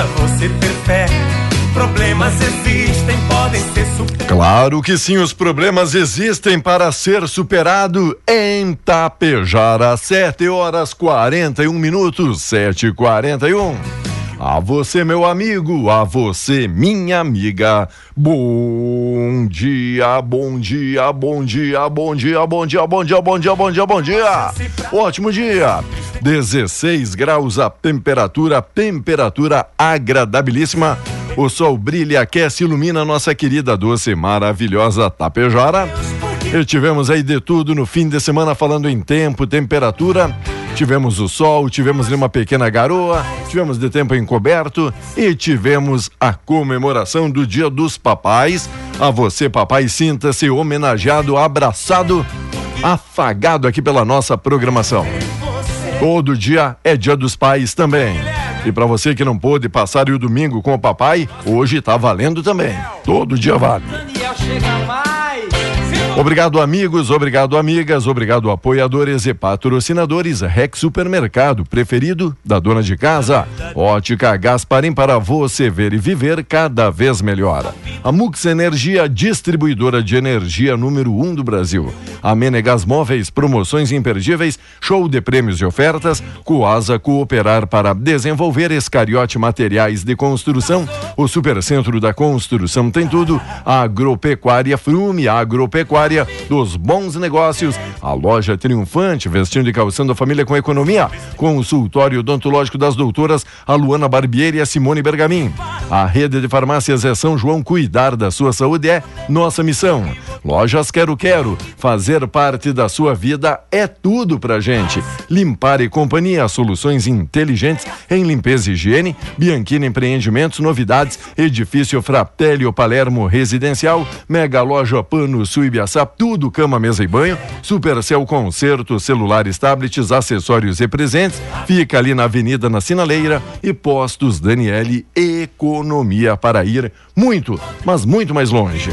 basta você ter fé. Problemas existem, podem ser superados. Claro que sim, os problemas existem para ser superado em Tapejara, 7 horas 41 minutos, 7 e 41 A você, meu amigo, a você, minha amiga. Bom dia, bom dia, bom dia, bom dia, bom dia, bom dia, bom dia, bom dia, bom dia. Ótimo dia. 16 graus a temperatura, temperatura agradabilíssima. O sol brilha, aquece, ilumina nossa querida, doce, maravilhosa Tapejara. E tivemos aí de tudo no fim de semana falando em tempo, temperatura. Tivemos o sol, tivemos uma pequena garoa, tivemos de tempo encoberto e tivemos a comemoração do Dia dos Papais. A você, papai, sinta-se homenageado, abraçado, afagado aqui pela nossa programação. Todo dia é Dia dos Pais também. E para você que não pôde passar o domingo com o papai, hoje tá valendo também. Todo dia vale. Obrigado, amigos, obrigado, amigas, obrigado, apoiadores e patrocinadores. Rex Supermercado, preferido da dona de casa. Ótica Gasparim para você ver e viver cada vez melhor. A Mux Energia, distribuidora de energia número um do Brasil. A Menegas Móveis, promoções imperdíveis, show de prêmios e ofertas. Coasa Cooperar para desenvolver Escariote Materiais de Construção. O Supercentro da Construção tem tudo. A Agropecuária Frume, a Agropecuária dos bons negócios. A loja triunfante, vestindo e calçando a família com economia. Consultório odontológico das doutoras, a Luana Barbieri e a Simone Bergamin. A rede de farmácias é São João. Cuidar da sua saúde é nossa missão. Lojas Quero Quero, fazer parte da sua vida é tudo pra gente. Limpar e Companhia, soluções inteligentes em limpeza e higiene. Bianchini Empreendimentos, novidades, edifício Fratelli Palermo Residencial, Mega Loja Pano Suibiaçá, tudo cama, mesa e banho. Supercel Concerto, celulares, tablets, acessórios e presentes. Fica ali na Avenida na Sinaleira e Postos Daniele Economia para ir muito, mas muito mais longe.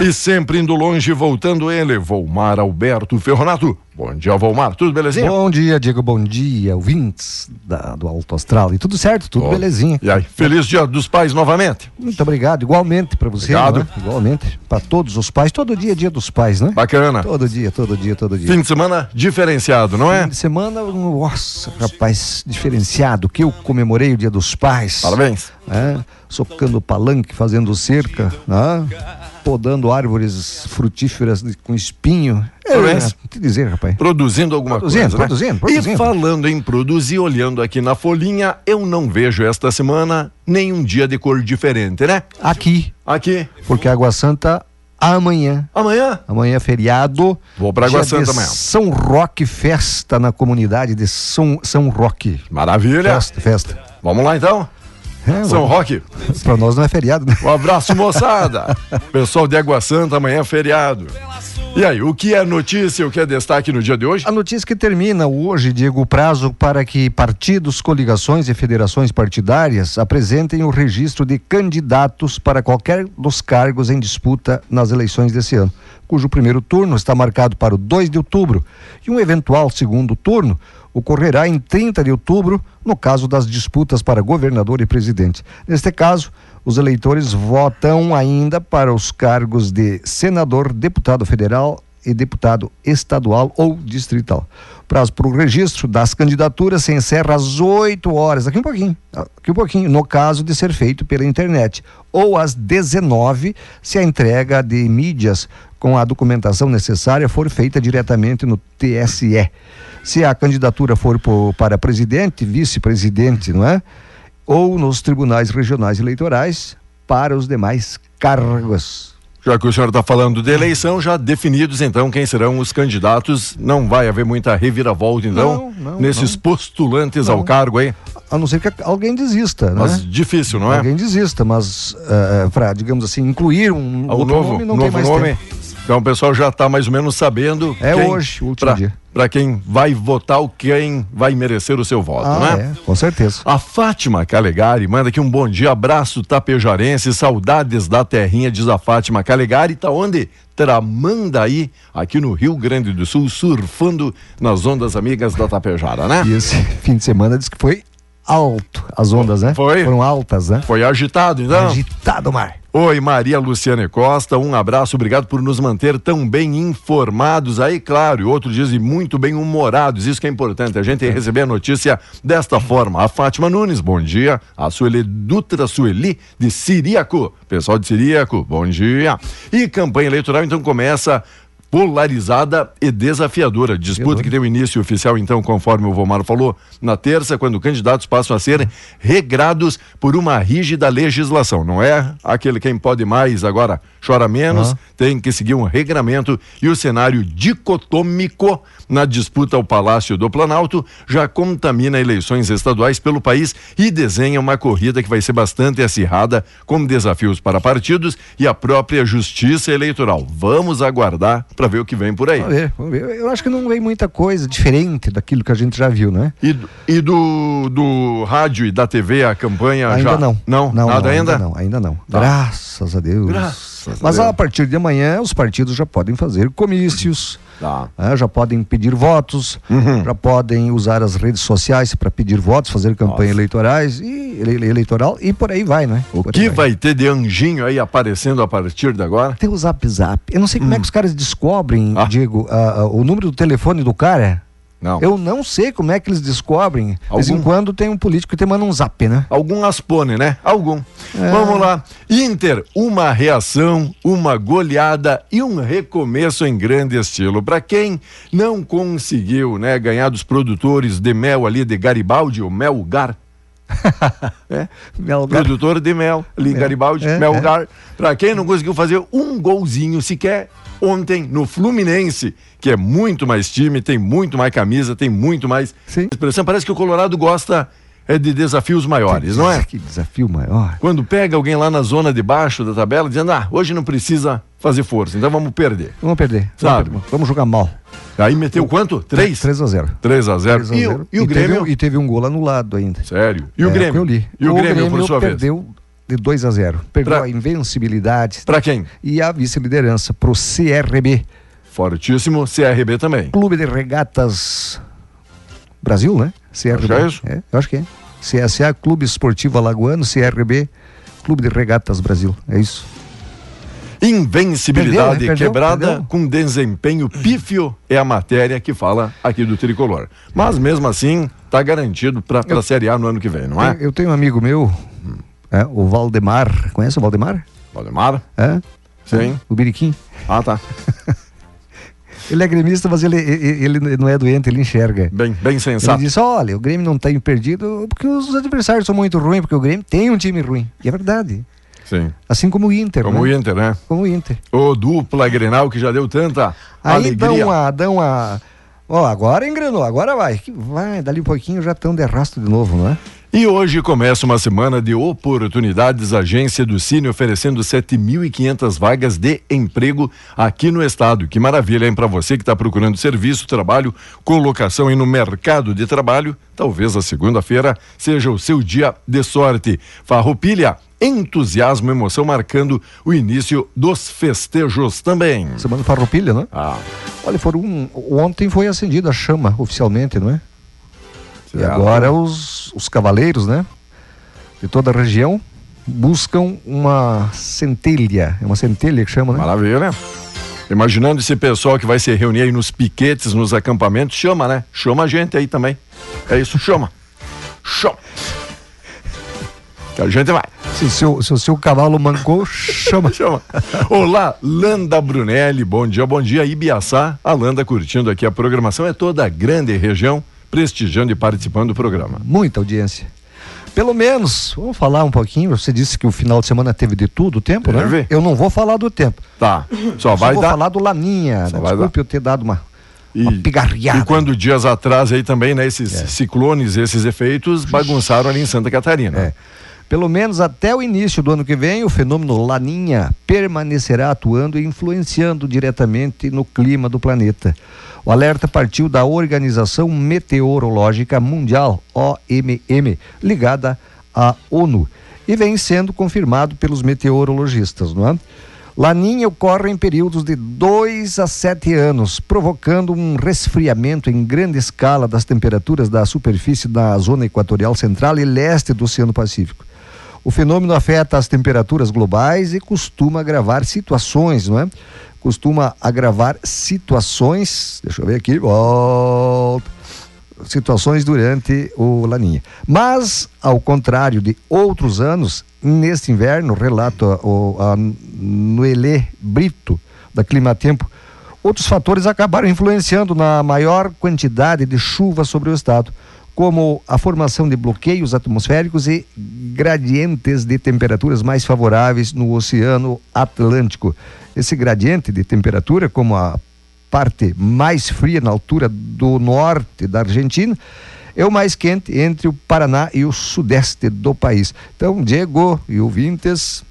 E sempre indo longe, voltando ele, Volmar Alberto Ferronato. Bom dia, Volmar. Tudo belezinha? Bom dia, Diego. Bom dia, ouvintes da, do Alto Astral. E tudo certo, tudo Ó, belezinha. E aí, feliz dia dos pais novamente. Muito obrigado, igualmente para você. Obrigado. não é? Igualmente. Para todos os pais. Todo dia é dia dos pais, né? Bacana. Todo dia, todo dia, todo dia. Fim de semana diferenciado, não é? Fim de semana, nossa, rapaz, diferenciado. Que eu comemorei o dia dos pais. Parabéns. É, socando palanque, fazendo cerca. né? Podando árvores frutíferas com espinho. É, Parece. te dizer, rapaz. Produzindo alguma Produzindo, coisa. né? produzindo, produzindo. E falando em produzir, olhando aqui na folhinha, eu não vejo esta semana nenhum dia de cor diferente, né? Aqui, Aqui, porque Água Santa amanhã. amanhã. Amanhã é feriado. Vou pra Água Santa amanhã. São Roque, festa na comunidade de São, São Roque. Maravilha. Festa, festa. Vamos lá então? É, São Roque. pra nós não é feriado, né? Um abraço, moçada. Pessoal de Água Santa, amanhã é feriado. E aí, o que é notícia, o que é destaque no dia de hoje? A notícia que termina hoje, Diego, o prazo para que partidos, coligações e federações partidárias apresentem o registro de candidatos para qualquer dos cargos em disputa nas eleições desse ano, cujo primeiro turno está marcado para o 2 de outubro e um eventual segundo turno ocorrerá em 30 de outubro, no caso das disputas para governador e presidente. Neste caso, os eleitores votam ainda para os cargos de senador, deputado federal e deputado estadual ou distrital. Prazo para o registro das candidaturas se encerra às 8 horas, daqui um pouquinho, daqui um pouquinho, no caso de ser feito pela internet, ou às 19 se a entrega de mídias com a documentação necessária for feita diretamente no TSE. Se a candidatura for por- para presidente, vice-presidente, não é? Ou nos tribunais regionais eleitorais para os demais cargos. Já que o senhor está falando de eleição, já definidos então quem serão os candidatos, não vai haver muita reviravolta então Não, não, nesses não. postulantes ao cargo aí, A não ser que alguém desista, né? mas difícil, não é? Alguém desista, mas para, digamos assim, incluir um Ah, outro novo nome não novo tem mais nome. tempo. Então o pessoal já está mais ou menos sabendo. É quem- hoje, o último pra- dia. Para quem vai votar, ou quem vai merecer o seu voto, Ah, né? é, com certeza. A Fátima Calegari manda aqui um bom dia, abraço tapejarense, saudades da terrinha, diz a Fátima Calegari, tá onde? Tramandaí, aqui no Rio Grande do Sul, surfando nas ondas amigas da Tapejara, né? E esse fim de semana diz que foi alto as ondas, né? Foi. Foram altas, né? Foi agitado, então? Agitado o mar. Oi, Maria Luciane Costa, um abraço, obrigado por nos manter tão bem informados aí, claro, e outro diz e muito bem humorados, isso que é importante, a gente receber a notícia desta forma. A Fátima Nunes, bom dia, a Sueli Dutra Sueli de Siriaco, pessoal de Siriaco, bom dia. E campanha eleitoral então começa polarizada e desafiadora. Disputa que tem o início oficial, então, conforme o Vomar falou, na terça, quando candidatos passam a ser regrados por uma rígida legislação. Não é aquele quem pode mais agora chora menos, tem que seguir um regramento e o cenário dicotômico na disputa ao Palácio do Planalto já contamina eleições estaduais pelo país e desenha uma corrida que vai ser bastante acirrada, com desafios para partidos e a própria justiça eleitoral. Vamos aguardar para ver o que vem por aí. Vamos ver, vamos ver. Eu acho que não vem muita coisa diferente daquilo que a gente já viu, né? E, do- e do, do rádio e da TV a campanha Ainda já? não. Não, não nada não, ainda? Não, ainda não. Tá. Graças a Deus. Graças Mas a partir de amanhã, os partidos já podem fazer comícios. Tá. né, já podem pedir votos, Uhum. já podem usar as redes sociais para pedir votos, fazer campanha eleitorais e ele- eleitoral e por aí vai, né? O Por que vai ter de anjinho aí aparecendo a partir de agora? Tem o Zap Zap. Eu não sei como é que os caras descobrem, Hum. Ah. Diego, a- a- o número do telefone do cara. Não. Eu não sei como é que eles descobrem. De vez em Algum- quando tem um político que te manda um zap, né? Algum aspone, né? Algum. É. Vamos lá. Inter, uma reação, uma goleada e um recomeço em grande estilo. Para quem não conseguiu, né, ganhar dos produtores de mel ali de Garibaldi, o Melgar. é, Melgar. produtor de mel ali É, Garibaldi, é, Melgar. Para quem não conseguiu fazer um golzinho sequer ontem no Fluminense, que é muito mais time, tem muito mais camisa, tem muito mais Sim. expressão. Parece que o Colorado gosta é de desafios maiores, não é? Que desafio maior. Quando pega alguém lá na zona de baixo da tabela dizendo, ah, hoje não precisa fazer força, então vamos perder. Vamos perder. Sabe. Vamos, perder. Vamos jogar mal. Aí meteu quanto? Três? 3 a 0 3 a 0 3 a E, 0. o- e o teve Grêmio? um- e teve um gol anulado ainda. Sério. E o É, Grêmio? eu li. E o, Grêmio, por sua vez? De 2 a 0 Perdeu Pra- a invencibilidade Pra quem? e a vice-liderança pro CRB, Fortíssimo CRB também. Clube de Regatas Brasil, né? CRB. Acho que é. É, eu acho que é. CSA, Clube Esportivo Alagoano, CRB, Clube de Regatas Brasil. É isso. Invencibilidade Perdeu, né? Perdeu, quebrada perdeu. com desempenho pífio é a matéria que fala aqui do Tricolor. Mas mesmo assim, tá garantido para a Série A no ano que vem, não é? Eu tenho um amigo meu, é, o Valdemar. Conhece o Valdemar? Valdemar? É? Sim. O Biriquim. Ah, tá. Ele é gremista, mas ele, ele, ele não é doente, ele enxerga. Bem, bem Ele sensato. disse: olha, o Grêmio não tem perdido porque os adversários são muito ruins, porque o Grêmio tem um time ruim. E é verdade. Sim. Assim como o Inter. Como o né? Inter, né? Como o Inter. O dupla Grenal que já deu tanta Aí dão alegria. uma. Dão uma Ó, agora engrenou, agora vai. Vai, dali um pouquinho já estão de arrasto de novo, não é? E hoje começa uma semana de oportunidades. A agência do Cine oferecendo 7.500 vagas de emprego aqui no estado. Que maravilha, hein? Para você que está procurando serviço, trabalho, colocação e no mercado de trabalho, talvez a segunda-feira seja o seu dia de sorte. Farroupilha, entusiasmo e emoção marcando o início dos festejos também. Semana Farroupilha, né? Ah, Olha, foram um, ontem foi acendida a chama oficialmente, não é? E agora os, os cavaleiros, né? De toda a região buscam uma centelha. É uma centelha que chama, né? Maravilha. Imaginando esse pessoal que vai se reunir aí nos piquetes, nos acampamentos, chama, né? Chama a gente aí também. É isso, chama. Chama. Que a gente vai. Se o seu, se o seu cavalo mancou, chama. Chama. Olá, Landa Brunelli, bom dia, bom dia. Ibiaçá, a Landa curtindo aqui a programação. É toda a grande região prestigiando e participando do programa. Muita audiência. Pelo menos, vamos falar um pouquinho. Você disse que o final de semana teve de tudo o tempo, Teve. né? Eu não vou falar do tempo. Tá, só Só vai vou dar. falar do Laninha. Só né? vai Desculpe eu ter dado uma, E, uma pigarreada. e quando dias atrás aí também, né, esses É. ciclones, esses efeitos bagunçaram ali em Santa Catarina. É. Pelo menos até o início do ano que vem, o fenômeno Laninha permanecerá atuando e influenciando diretamente no clima do planeta. O alerta partiu da Organização Meteorológica Mundial, OMM, ligada à ONU, e vem sendo confirmado pelos meteorologistas, não é? Laninha ocorre em períodos de 2 a 7 anos, provocando um resfriamento em grande escala das temperaturas da superfície da zona equatorial central e leste do Oceano Pacífico. O fenômeno afeta as temperaturas globais e costuma agravar situações, não é? Costuma agravar situações, deixa eu ver aqui, volta, situações durante o Laninha. Mas, ao contrário de outros anos, neste inverno, relata o a Noelê Brito, da Climatempo, outros fatores acabaram influenciando na maior quantidade de chuva sobre o estado, como a formação de bloqueios atmosféricos e gradientes de temperaturas mais favoráveis no Oceano Atlântico. Esse gradiente de temperatura, como a parte mais fria na altura do norte da Argentina, é o mais quente entre o Paraná e o sudeste do país. Então, Diego e ouvintes,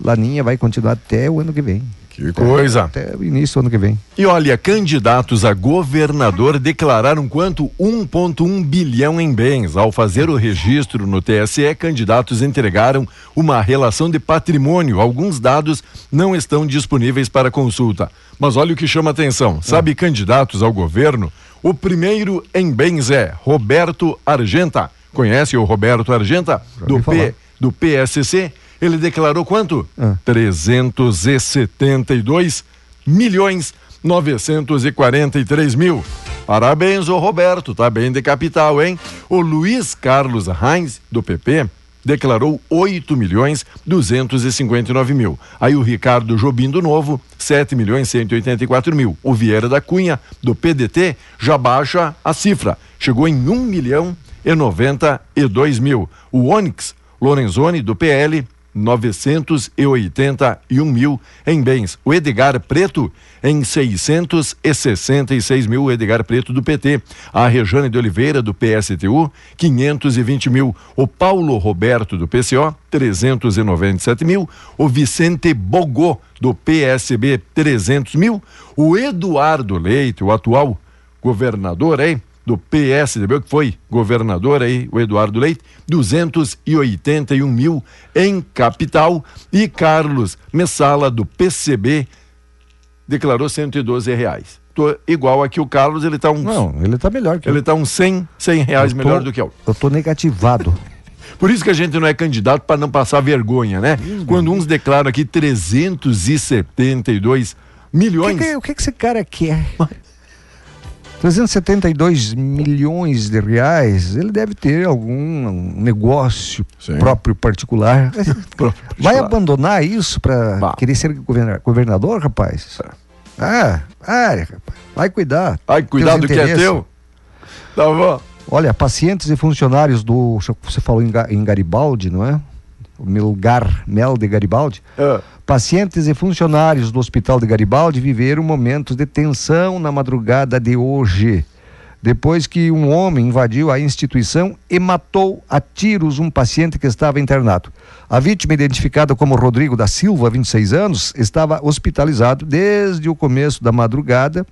Laninha vai continuar até o ano que vem. Que coisa. Até o início do ano que vem. E olha, candidatos a governador declararam quanto 1,1 bilhão em bens. Ao fazer o registro no TSE, candidatos entregaram uma relação de patrimônio. Alguns dados não estão disponíveis para consulta. Mas olha o que chama atenção. Sabe, candidatos ao governo, o primeiro em bens é Roberto Argenta. Conhece o Roberto Argenta? Do. P, do PSC? Ele declarou quanto? Ah. 372 milhões 943 mil. Parabéns, ô Roberto, tá bem de capital, hein? O Luiz Carlos Reins, do PP, declarou 8 milhões 259 mil. Aí o Ricardo Jobim do Novo, 7 milhões 184 mil. O Vieira da Cunha, do PDT, já baixa a cifra. Chegou em 1 milhão e 92 mil. O Onyx Lorenzoni, do PL, 981 mil em bens. O Edgar Preto em 666 mil. O Edgar Preto do PT. A Rejane de Oliveira do PSTU, 520 mil. O Paulo Roberto do PCO, 397 mil. O Vicente Bogô do PSB, 300 mil. O Eduardo Leite, o atual governador aí do PSDB, que foi governador aí, o Eduardo Leite, 281 mil em capital. E Carlos Messala, do PCB, declarou 112 reais. Tô igual aqui o Carlos, ele tá um, Não, ele tá melhor que ele tá uns 100, 100 reais tô- melhor do que eu. Eu tô negativado. Por isso que a gente não é candidato para não passar vergonha, né? Quando uns declaram aqui 372 O milhões. que, que- o que, que esse cara quer? 372 milhões de reais, ele deve ter algum negócio Sim. próprio particular. Vai abandonar isso para querer ser governa- governador, rapaz? Ah, ah, rapaz, vai cuidar. Ai, cuidado Teus que é teu. Tá bom. Olha, pacientes e funcionários do. Você falou em Garibaldi, não é? O Melgar, Mel de Garibaldi. É. Pacientes e funcionários do Hospital de Garibaldi viveram momentos de tensão na madrugada de hoje, depois que um homem invadiu a instituição e matou a tiros um paciente que estava internado. A vítima, identificada como Rodrigo da Silva, 26 anos, estava hospitalizado desde o começo da madrugada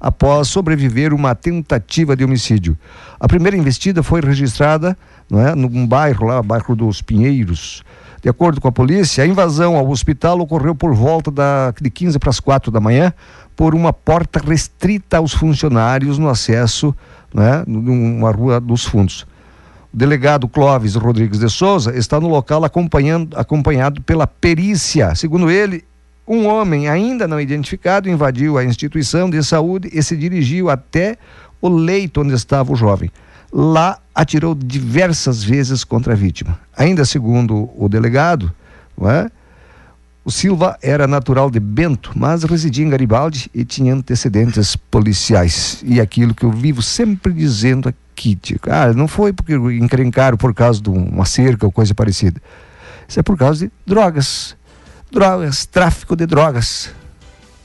após sobreviver uma tentativa de homicídio. A primeira investida foi registrada não é, num bairro lá, bairro dos Pinheiros. De acordo com a polícia, a invasão ao hospital ocorreu por volta da, de 15 para as 4 da manhã, por uma porta restrita aos funcionários no acesso não é, numa rua dos fundos. O delegado Clóvis Rodrigues de Souza está no local acompanhando, acompanhado pela perícia. Segundo ele, um homem ainda não identificado invadiu a instituição de saúde e se dirigiu até o leito onde estava o jovem. Lá atirou diversas vezes contra a vítima. Ainda segundo o delegado, é? o Silva era natural de Bento, mas residia em Garibaldi e tinha antecedentes policiais. E aquilo que eu vivo sempre dizendo aqui, Tico, ah, não foi porque encrencaram por causa de uma cerca ou coisa parecida. Isso é por causa de drogas. Drogas, tráfico de drogas.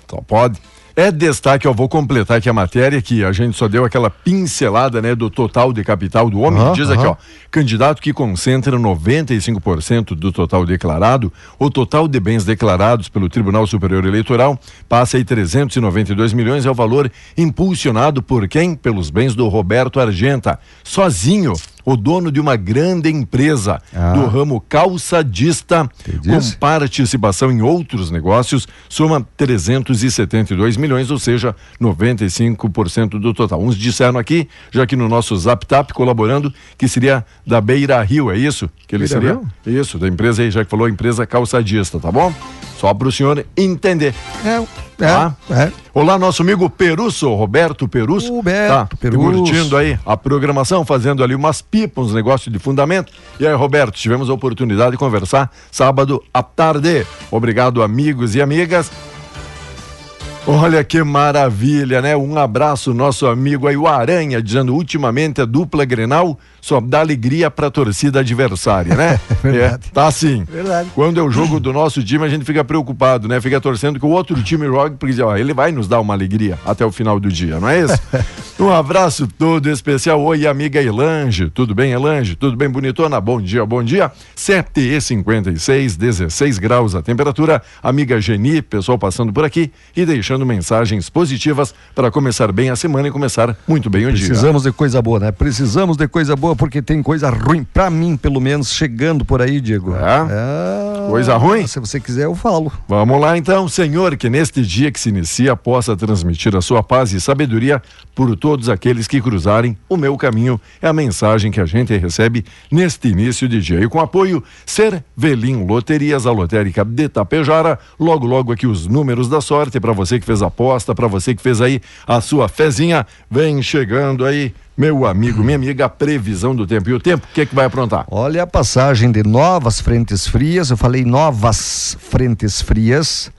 Só pode. É destaque, eu vou completar aqui a matéria que a gente só deu aquela pincelada, né, do total de capital do homem. Aham, Diz aqui, aham. ó, candidato que concentra 95% do total declarado, o total de bens declarados pelo Tribunal Superior Eleitoral passa aí 392 milhões, é o valor impulsionado por quem? Pelos bens do Roberto Argenta, sozinho. O dono de uma grande empresa Ah. do ramo calçadista, com participação em outros negócios, soma 372 milhões, ou seja, 95% do total. Uns disseram aqui, já aqui no nosso Zap Tap, colaborando, que seria da Beira Rio, é isso? Que ele Beira seria? Rio? Isso, da empresa aí, já que falou empresa calçadista, tá bom? Só para o senhor entender. É, é, Tá? é. Olá, nosso amigo Perusso, Roberto Perusso. Roberto tá, Perusso. Curtindo aí a programação, fazendo ali umas pipas, uns negócios de fundamento. E aí, Roberto, tivemos a oportunidade de conversar sábado à tarde. Obrigado, amigos e amigas. Olha que maravilha, né? Um abraço, nosso amigo aí, o Aranha, dizendo ultimamente a dupla Grenal só dá alegria pra torcida adversária, né? Verdade. É, tá assim. Verdade. Quando é o jogo do nosso time, a gente fica preocupado, né? Fica torcendo que o outro time jogue, porque ó, ele vai nos dar uma alegria até o final do dia, não é isso? um abraço todo especial. Oi, amiga Elange. Tudo bem, Elange? Tudo bem, bonitona? Bom dia, bom dia. 7 e 56, 16 graus a temperatura. Amiga Geni, pessoal passando por aqui e deixando mensagens positivas para começar bem a semana e começar muito bem o dia. Precisamos de coisa boa, né? Precisamos de coisa boa porque tem coisa ruim, pra mim, pelo menos, chegando por aí, Diego. É? Coisa ruim? Se você quiser, eu falo. Vamos lá então, Senhor, que neste dia que se inicia possa transmitir a sua paz e sabedoria por todos aqueles que cruzarem o meu caminho. É a mensagem que a gente recebe neste início de dia. E com apoio Cervelim Loterias, a lotérica de Tapejara, logo logo aqui os números da sorte para você que fez a aposta, para você que fez aí a sua fezinha, vem chegando aí. Meu amigo, minha amiga, a previsão do tempo. E o tempo, o que, é que vai aprontar? Olha a passagem de novas frentes frias, eu falei novas frentes frias.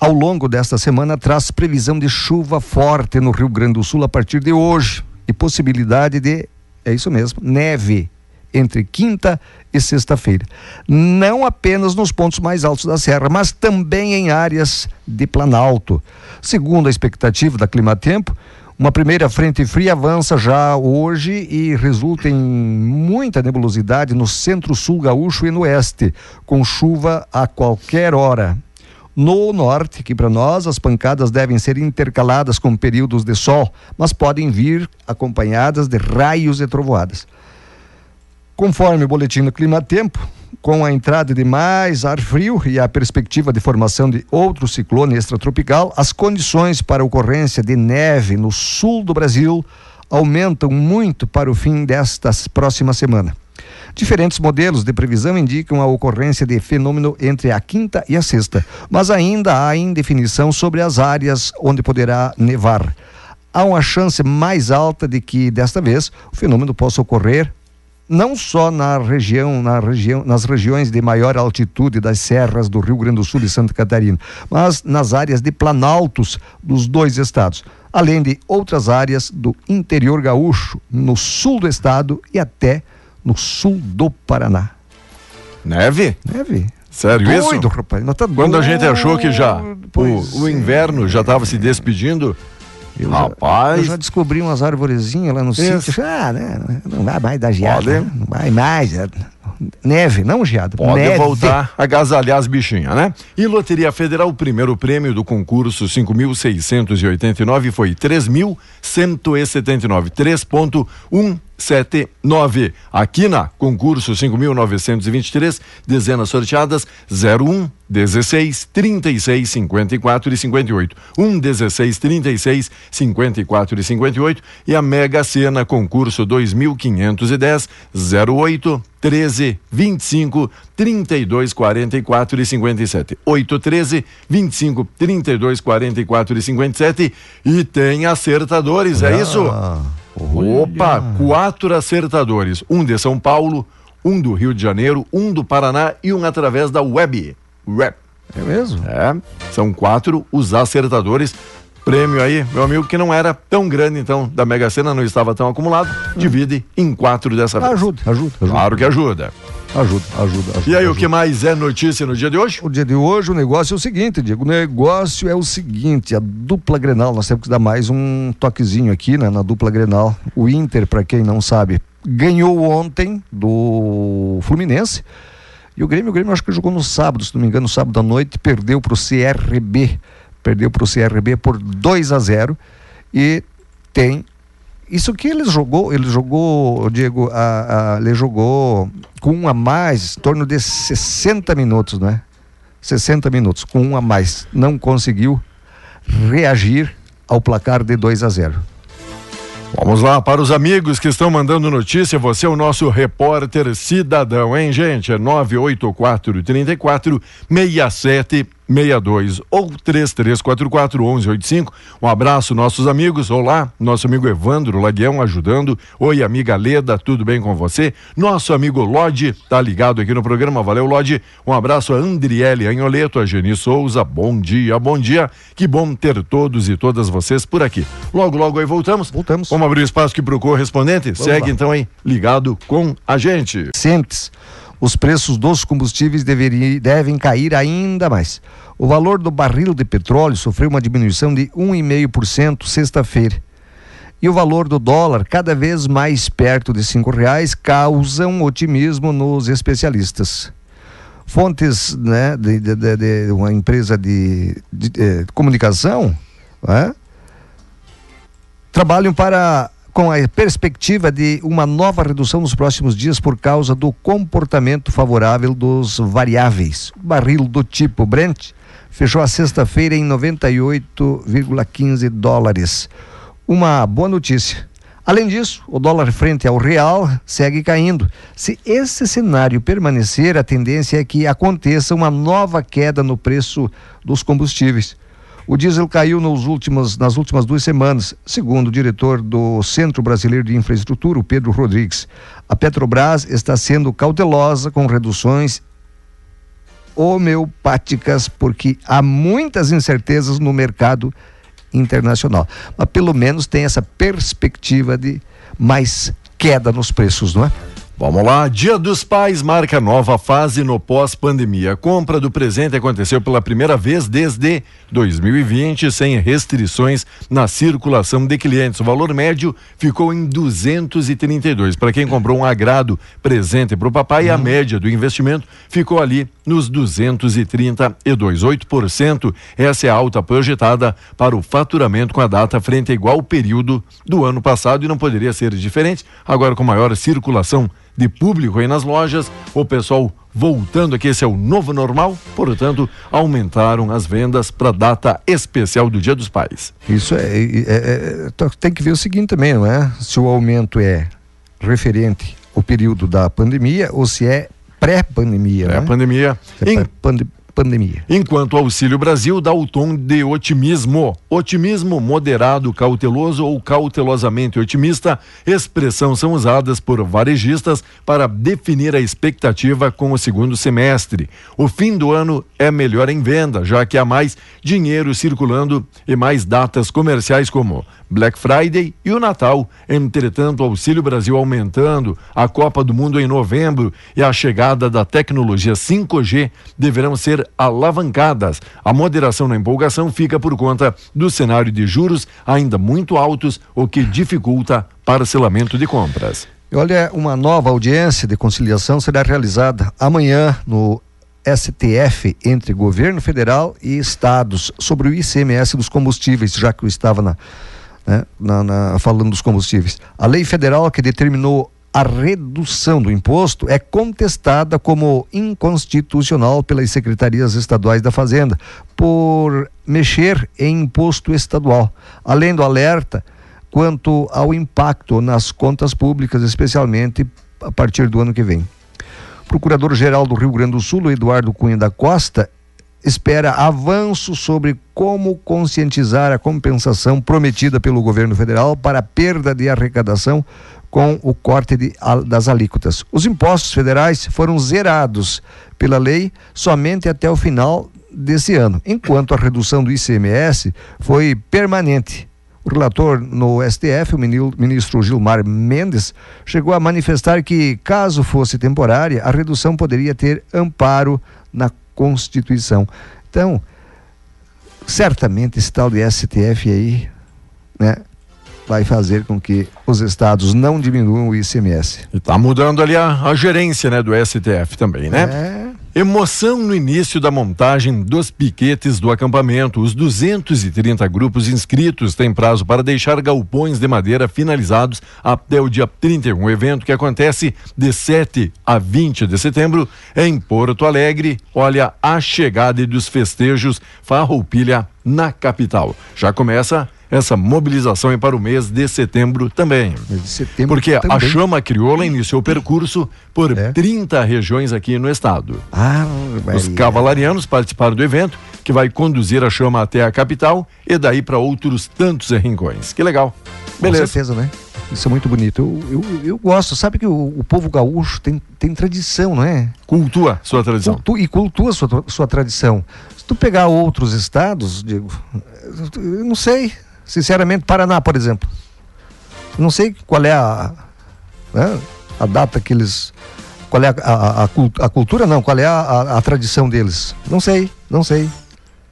Ao longo desta semana traz previsão de chuva forte no Rio Grande do Sul a partir de hoje e possibilidade de, é isso mesmo, neve entre quinta e sexta-feira. Não apenas nos pontos mais altos da serra, mas também em áreas de planalto. Segundo a expectativa da Climatempo, uma primeira frente fria avança já hoje e resulta em muita nebulosidade no centro-sul gaúcho e no oeste, com chuva a qualquer hora. No norte, que para nós as pancadas devem ser intercaladas com períodos de sol, mas podem vir acompanhadas de raios e trovoadas. Conforme o boletim do Clima Tempo, com a entrada de mais ar frio e a perspectiva de formação de outro ciclone extratropical, as condições para ocorrência de neve no sul do Brasil aumentam muito para o fim desta próxima semana. Diferentes modelos de previsão indicam a ocorrência de fenômeno entre a quinta e a sexta, mas ainda há indefinição sobre as áreas onde poderá nevar. há uma chance mais alta de que desta vez o fenômeno possa ocorrer não só na região, na região, nas regiões de maior altitude das serras do Rio Grande do Sul e Santa Catarina, mas nas áreas de planaltos dos dois estados, além de outras áreas do interior gaúcho, no sul do estado e até no sul do Paraná. Neve? Neve. Sério Doido, isso? rapaz. Tá Quando a gente achou que já o, o é. inverno já estava se despedindo, Eu já- rapaz, eu já descobri umas arvorezinhas lá no Isso. sítio. Ah, né, não vai mais dar geada. Pode. né? Não vai mais. é, Neve, não geada. Pode neve. voltar a agasalhar as bichinhas, né? E Loteria Federal, o primeiro prêmio do concurso 5.689 foi 3.179, 3.179. Aqui na concurso 5.923, dezenas sorteadas 01, 16, 36, 54 e 58. 1, 16, 36, 54 e 58. E a Mega Sena, concurso 2.510, 08, 13, 25, 32, 44 e 57. 8, 13, 25, 32, 44 e 57. E tem acertadores, é isso? Opa, quatro acertadores. Um de São Paulo, um do Rio de Janeiro, um do Paraná e um através da web. Web. É mesmo? É, são quatro os acertadores. Prêmio aí, meu amigo, que não era tão grande, então, da Mega Sena, não estava tão acumulado. Divide em quatro dessa vez. Ajuda, ajuda, ajuda. Claro que ajuda. Ajuda, ajuda, ajuda. E aí, o ajuda. que mais é notícia no dia de hoje? O dia de hoje, o negócio é o seguinte, Diego. O negócio é o seguinte: a dupla Grenal, nós temos que dar mais um toquezinho aqui, né, na dupla Grenal. O Inter, para quem não sabe, ganhou ontem do Fluminense. E o Grêmio, o Grêmio acho que jogou no sábado, se não me engano, no sábado à noite, perdeu para o CRB. Perdeu para o CRB por 2 a 0 e tem isso que ele jogou, ele jogou, Diego, a, a- ele jogou com um a mais, em torno de 60 minutos, né? 60 minutos, com um a mais. Não conseguiu reagir ao placar de 2 a 0. Vamos lá, para os amigos que estão mandando notícia, você é o nosso repórter cidadão, hein, gente? É 984 34 67 62 ou 3344 1185. Um abraço, nossos amigos. Olá, nosso amigo Evandro Laguião ajudando. Oi, amiga Leda, tudo bem com você? Nosso amigo Lodi tá ligado aqui no programa. Valeu, Lodi. Um abraço a Andriele Anholeto, a Geni Souza. Bom dia, bom dia. Que bom ter todos e todas vocês por aqui. Logo, logo aí voltamos. Voltamos. Vamos abrir espaço aqui pro correspondente? Segue lá. então aí, ligado com a gente. recentes, os preços dos combustíveis deveri- devem cair ainda mais. O valor do barril de petróleo sofreu uma diminuição de 1,5% sexta-feira. E o valor do dólar, cada vez mais perto de cinco reais, causa um otimismo nos especialistas. Fontes né, de, de- de- de uma empresa de, de, eh, comunicação né, trabalham para com a perspectiva de uma nova redução nos próximos dias por causa do comportamento favorável dos variáveis. O barril do tipo Brent fechou a sexta-feira em 98,15 dólares. Uma boa notícia. Além disso, o dólar frente ao real segue caindo. Se esse cenário permanecer, a tendência é que aconteça uma nova queda no preço dos combustíveis. O diesel caiu últimos, nas últimas duas semanas, segundo o diretor do Centro Brasileiro de Infraestrutura, Pedro Rodrigues. A Petrobras está sendo cautelosa com reduções homeopáticas, porque há muitas incertezas no mercado internacional. Mas pelo menos tem essa perspectiva de mais queda nos preços, não é? Vamos lá, Dia dos Pais marca nova fase no pós-pandemia. A compra do presente aconteceu pela primeira vez desde 2020, sem restrições na circulação de clientes. O valor médio ficou em 232. Para quem comprou um agrado presente para o papai, a média do investimento ficou ali nos 232, 8%. Essa é a alta projetada para o faturamento com a data frente a igual período do ano passado e não poderia ser diferente. Agora com maior circulação de público aí nas lojas, o pessoal voltando aqui, esse é o novo normal, portanto, aumentaram as vendas para a data especial do Dia dos Pais. Isso é, é- é- é- tem que ver o seguinte também, não é? Se o aumento é referente ao período da pandemia ou se é pré-pandemia. É, a né? é pré- pandemia. Enquanto o Auxílio Brasil dá o tom de otimismo. Otimismo moderado, cauteloso ou cautelosamente otimista, expressão são usadas por varejistas para definir a expectativa com o segundo semestre. O fim do ano é melhor em venda, já que há mais dinheiro circulando e mais datas comerciais como Black Friday e o Natal. Entretanto, o Auxílio Brasil aumentando, a Copa do Mundo em novembro e a chegada da tecnologia 5G deverão ser alavancadas. A moderação na empolgação fica por conta do cenário de juros ainda muito altos, o que dificulta parcelamento de compras. Olha, uma nova audiência de conciliação será realizada amanhã no STF entre governo federal e estados sobre o ICMS dos combustíveis, já que eu estava na, né, na, na, falando dos combustíveis. A lei federal que determinou a redução do imposto é contestada como inconstitucional pelas secretarias estaduais da Fazenda por mexer em imposto estadual. Além do alerta quanto ao impacto nas contas públicas, especialmente a partir do ano que vem. O Procurador-Geral do Rio Grande do Sul, Eduardo Cunha da Costa, espera avanço sobre como conscientizar a compensação prometida pelo governo federal para a perda de arrecadação com o corte de, das alíquotas. Os impostos federais foram zerados pela lei somente até o final desse ano, enquanto a redução do ICMS foi permanente. O relator no STF, o ministro Gilmar Mendes, chegou a manifestar que, caso fosse temporária, a redução poderia ter amparo na Constituição. Então, certamente esse tal de STF aí, né, vai fazer com que os estados não diminuam o ICMS. E tá mudando ali a, a gerência, né, do STF também, né? É. Emoção no início da montagem dos piquetes do acampamento. Os 230 grupos inscritos têm prazo para deixar galpões de madeira finalizados até o dia 31. O evento que acontece de 7 a 20 de setembro em Porto Alegre. Olha a chegada dos festejos Farroupilha na capital. Já começa essa mobilização é para o mês de setembro também. De setembro Porque também. a Chama Crioula iniciou o percurso por É. 30 regiões aqui no estado. Ah, Os cavalarianos participaram do evento, que vai conduzir a chama até a capital e daí para outros tantos rincões. Que legal. Com Beleza. certeza, né? Isso é muito bonito. Eu, eu, eu gosto. Sabe que o, o povo gaúcho tem, tem tradição, não é? Cultua sua tradição. Cultu- e cultua sua, sua tradição. Se tu pegar outros estados, Diego, eu não sei. Sinceramente, Paraná, por exemplo. Não sei qual é a, né, a data que eles. Qual é a, a, a cul- a cultura, não, qual é a, a- a tradição deles. Não sei, não sei.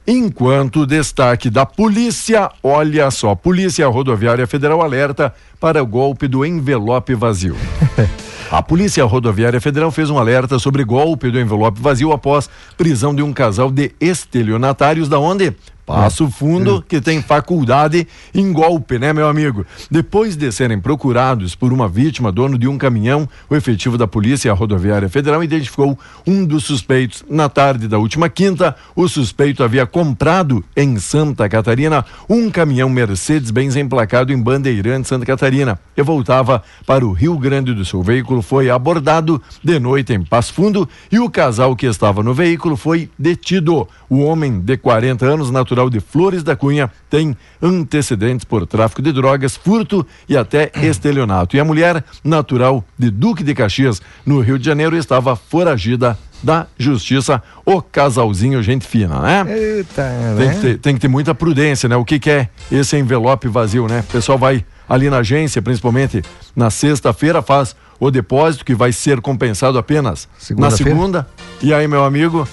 Enquanto destaque da polícia, olha só, Polícia Rodoviária Federal alerta para o golpe do envelope vazio. A Polícia Rodoviária Federal fez um alerta sobre golpe do envelope vazio após prisão de um casal de estelionatários da onde? Passo Fundo, que tem faculdade em golpe, né, meu amigo? Depois de serem procurados por uma vítima, dono de um caminhão, o efetivo da Polícia Rodoviária Federal identificou um dos suspeitos. Na tarde da última quinta, o suspeito havia comprado em Santa Catarina um caminhão Mercedes-Benz emplacado em Bandeirante, Santa Catarina, e voltava para o Rio Grande do Sul. O veículo foi abordado de noite em Passo Fundo e o casal que estava no veículo foi detido. O homem de 40 anos, natural de Flores da Cunha, tem antecedentes por tráfico de drogas, furto e até estelionato. E a mulher, natural de Duque de Caxias, no Rio de Janeiro, estava foragida da justiça. O casalzinho, gente fina, né? Eita, Tem né? que, ter, tem que ter muita prudência, né? O que, que é esse envelope vazio, né? O pessoal vai ali na agência, principalmente na sexta-feira, faz o depósito que vai ser compensado apenas na Segunda-feira? segunda. E aí, meu amigo,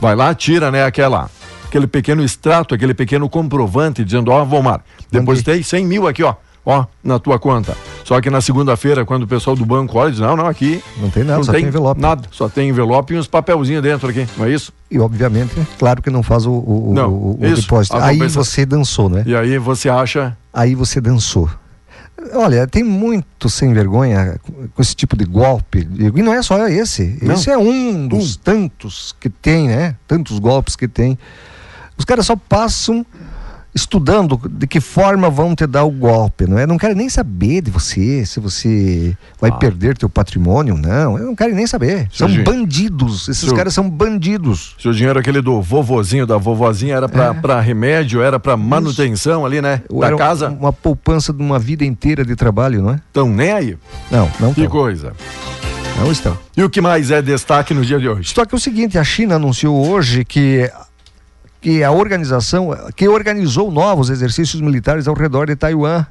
vai lá, tira, né, aquela aquele pequeno extrato, aquele pequeno comprovante dizendo, ó, Vomar, depositei 100 mil aqui, ó, ó, na tua conta. Só que na segunda-feira, quando o pessoal do banco olha, diz, não, não, aqui Não tem nada, não só tem envelope. nada, só tem envelope e uns papelzinhos dentro aqui, não é isso? E obviamente, claro que não faz o, o, Não, o- o isso, depósito. Aí compensa- você dançou, né? E aí você acha Aí você dançou. Olha, tem muito sem vergonha com esse tipo de golpe. E não é só esse. Não. Esse é um dos tantos que tem, né? Tantos golpes que tem. Os caras só passam estudando de que forma vão te dar o golpe, não é? Não querem nem saber de você, se você vai Ah. perder teu patrimônio, não. Não querem nem saber. São Serginho. bandidos. Esses Seu- caras são bandidos. Se o dinheiro aquele do vovozinho, da vovozinha, era pra, pra remédio, era pra manutenção ali, né? Ou Da casa, Uma poupança de uma vida inteira de trabalho, não é? estão nem aí. Não, não Que estão. coisa. Não estão. E o que mais é destaque no dia de hoje? Só que é o seguinte, a China anunciou hoje que que a organização que organizou novos exercícios militares ao redor de Taiwan,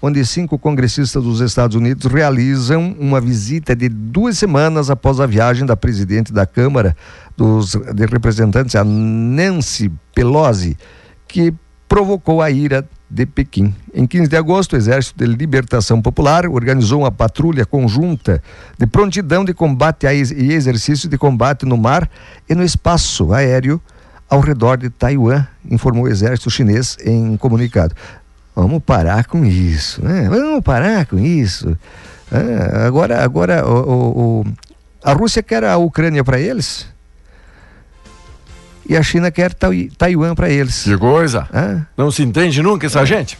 onde cinco congressistas dos Estados Unidos realizam uma visita de duas semanas após a viagem da presidente da Câmara dos de Representantes, a Nancy Pelosi, que provocou a ira de Pequim. Em 15 de agosto, o Exército de Libertação Popular organizou uma patrulha conjunta de prontidão de combate e exercício de combate no mar e no espaço aéreo ao redor de Taiwan, informou o Exército Chinês em comunicado. Vamos parar com isso, né? Vamos parar com isso. Ah, agora, agora o, o- o- a Rússia quer a Ucrânia para eles e a China quer Tai- Taiwan para eles. Que coisa. Ah, Não se entende nunca essa gente?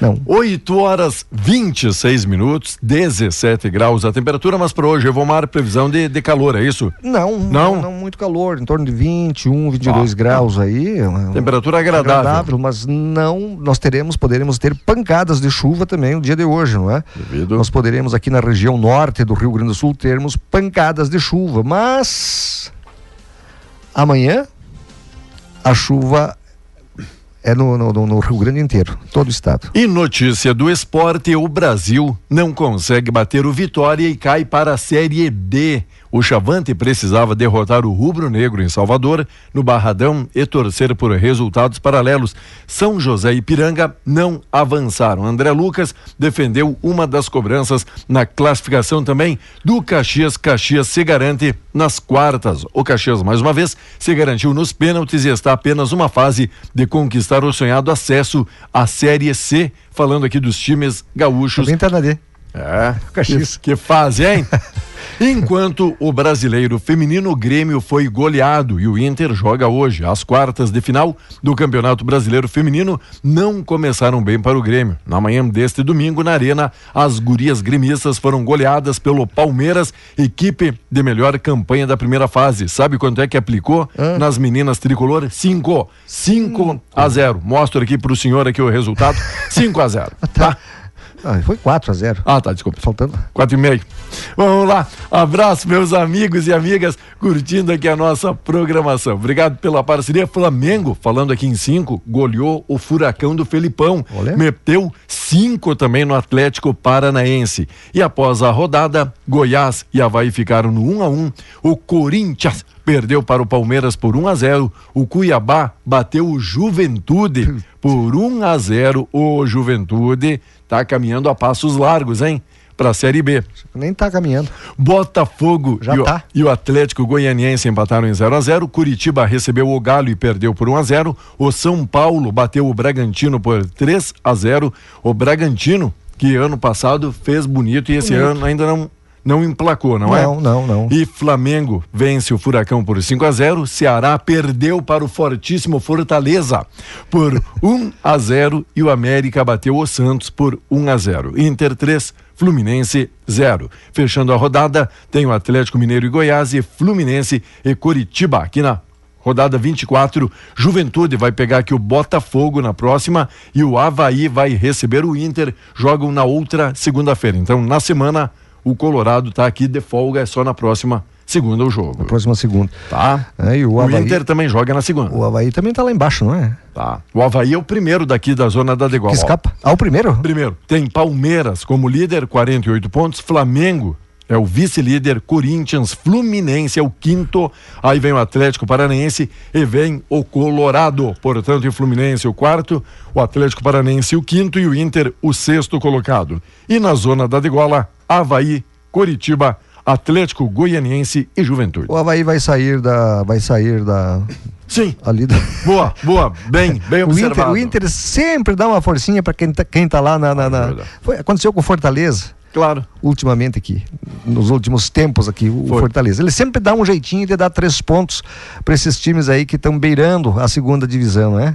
Não. 8 horas 26 minutos, 17 graus a temperatura, mas para hoje, Evomar, previsão de, de calor, é isso? Não, Não? não, muito calor, em torno de 21, 22 Ah, graus aí. uma- Temperatura agradável. mas não, nós teremos, poderemos ter pancadas de chuva também no dia de hoje, não é? Devido. Nós poderemos aqui na região norte do Rio Grande do Sul termos pancadas de chuva, mas amanhã a chuva é no, no- no- Rio Grande inteiro, todo o estado. E notícia do esporte: o Brasil não consegue bater o Vitória e cai para a Série D. O Chavante precisava derrotar o Rubro Negro em Salvador, no Barradão, e torcer por resultados paralelos. São José e Piranga não avançaram. André Lucas defendeu uma das cobranças na classificação também do Caxias. Caxias se garante nas quartas. O Caxias, mais uma vez, se garantiu nos pênaltis e está apenas uma fase de conquistar o sonhado acesso à Série C. Falando aqui dos times gaúchos. Também tá na D. É, Caxias. que, que fase, hein? Enquanto o brasileiro feminino Grêmio foi goleado e o Inter joga hoje. As quartas de final do Campeonato Brasileiro Feminino não começaram bem para o Grêmio. Na manhã deste domingo, na Arena, as gurias gremistas foram goleadas pelo Palmeiras, equipe de melhor campanha da primeira fase. Sabe quanto é que aplicou nas meninas tricolor? 5. 5 a 0. Mostro aqui para o senhor aqui o resultado. 5 a 0. Tá? Ah, foi 4 a 0. Ah, tá, desculpa. Faltando. Quatro e meio. Vamos lá. Abraço, meus amigos e amigas, curtindo aqui a nossa programação. Obrigado pela parceria. Flamengo, falando aqui em cinco, goleou o furacão do Felipão. Olha. Meteu cinco também no Atlético Paranaense. E após a rodada, Goiás e Havaí ficaram no 1 a 1 O Corinthians perdeu para o Palmeiras por 1 a 0 O Cuiabá bateu o Juventude por 1 a 0 O Juventude tá caminhando a passos largos, hein? Para a Série B. Nem tá caminhando. Botafogo Já e, o, tá. e o Atlético Goianiense empataram em 0 a 0 Curitiba recebeu o Galo e perdeu por 1 a 0 O São Paulo bateu o Bragantino por 3 a 0 O Bragantino, que ano passado fez bonito e esse ano ainda não, não emplacou, não, é? Não, não, não. E Flamengo vence o Furacão por 5 a 0 Ceará perdeu para o fortíssimo Fortaleza por 1 a 0 e o América bateu o Santos por 1 a 0 Inter 3, Fluminense 0. Fechando a rodada, tem o Atlético Mineiro e Goiás e Fluminense e Curitiba aqui na Rodada 24, Juventude vai pegar aqui o Botafogo na próxima e o Havaí vai receber o Inter. Jogam na outra segunda-feira. Então, na semana, o Colorado tá aqui de folga, é só na próxima segunda o jogo. Próxima segunda. Tá? É, e o O Havaí, Inter também joga na segunda. o Havaí também tá lá embaixo, não é? Tá. O Havaí é o primeiro daqui da zona da Degual. Que escapa. Ah, o primeiro? Primeiro, tem Palmeiras como líder, 48 pontos. Flamengo é o vice-líder. Corinthians, Fluminense é o quinto. Aí vem o Atlético Paranaense e vem o Colorado. Portanto, o Fluminense o quarto, o Atlético Paranaense o quinto e o Inter o sexto colocado. E na zona da degola, Havaí, Coritiba, Atlético Goianiense e Juventude. O Havaí vai sair da. Vai sair da. Sim, Ali da. boa, boa, bem, bem O observado. Inter, o Inter sempre dá uma forcinha para quem tá, quem tá lá na. na- na- verdade. Foi- aconteceu com o Fortaleza, Claro. ultimamente aqui, nos últimos tempos aqui, o Foi. Fortaleza. Ele sempre dá um jeitinho de dar três pontos para esses times aí que estão beirando a segunda divisão, né?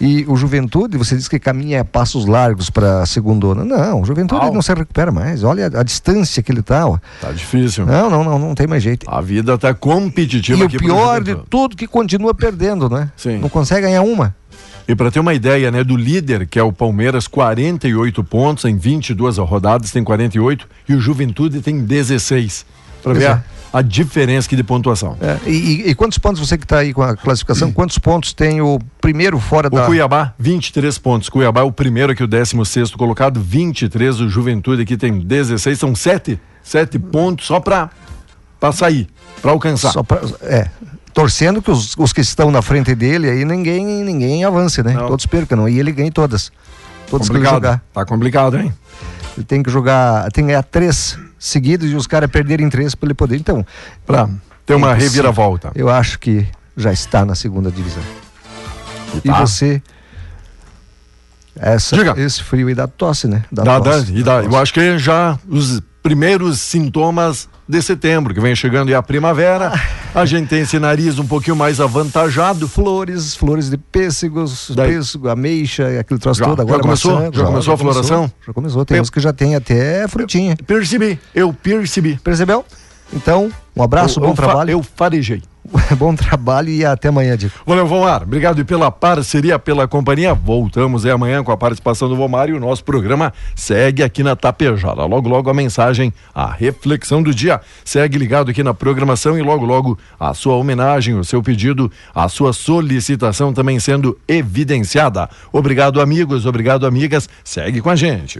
E o Juventude, você diz que caminha a passos largos para a segundona. Não, o Juventude Au. não se recupera mais. Olha a, a distância que ele tá. Ó. Tá difícil. Não, não, não, não tem mais jeito. A vida tá competitiva E o pior de tudo que continua perdendo, né? Sim. Não consegue ganhar uma. E para ter uma ideia, né, do líder, que é o Palmeiras, 48 pontos em 22 rodadas, tem 48, e o Juventude tem 16. Para ver é. a, a diferença aqui de pontuação. É, e, e- quantos pontos você que está aí com a classificação? Quantos pontos tem o primeiro fora O da. Cuiabá, 23 pontos. Cuiabá é o primeiro aqui, o 16 colocado, 23. O Juventude aqui tem 16, são 7, 7 pontos só para sair, para alcançar. Só pra, é. Torcendo que os, os que estão na frente dele aí ninguém, ninguém avance, né? Não. Todos percam, e ele ganhe todas. Todos que ele complicado. jogar. Tá complicado, hein? Ele tem que jogar, tem que ganhar três seguidos e os caras perderem três para ele poder. Então, Para ter uma reviravolta. eu acho que já está na segunda divisão. E tá. você. Essa, Diga. esse frio aí dá tosse, né? Dá, tosse, e dá dá, eu tosse. acho que já os primeiros sintomas de setembro, que vem chegando aí a primavera, a gente tem esse nariz um pouquinho mais avantajado. flores, flores de pêssegos, Daí- pêssego, ameixa, aquele troço Já- todo. já Agora começou? maçã, Já começou a floração? Já começou. Tem Eu- uns que já tem até frutinha. Percebi, eu percebi. Percebeu? Então, um abraço, eu, bom eu fa- trabalho. Eu farejei. bom trabalho e até amanhã, Dico. Valeu, Vomar. Obrigado pela parceria, pela companhia. Voltamos aí amanhã com a participação do Vomar e o nosso programa segue aqui na Tapejara. Logo, logo a mensagem, a reflexão do dia. Segue ligado aqui na programação e logo, logo a sua homenagem, o seu pedido, a sua solicitação também sendo evidenciada. Obrigado, amigos. Obrigado, amigas. Segue com a gente.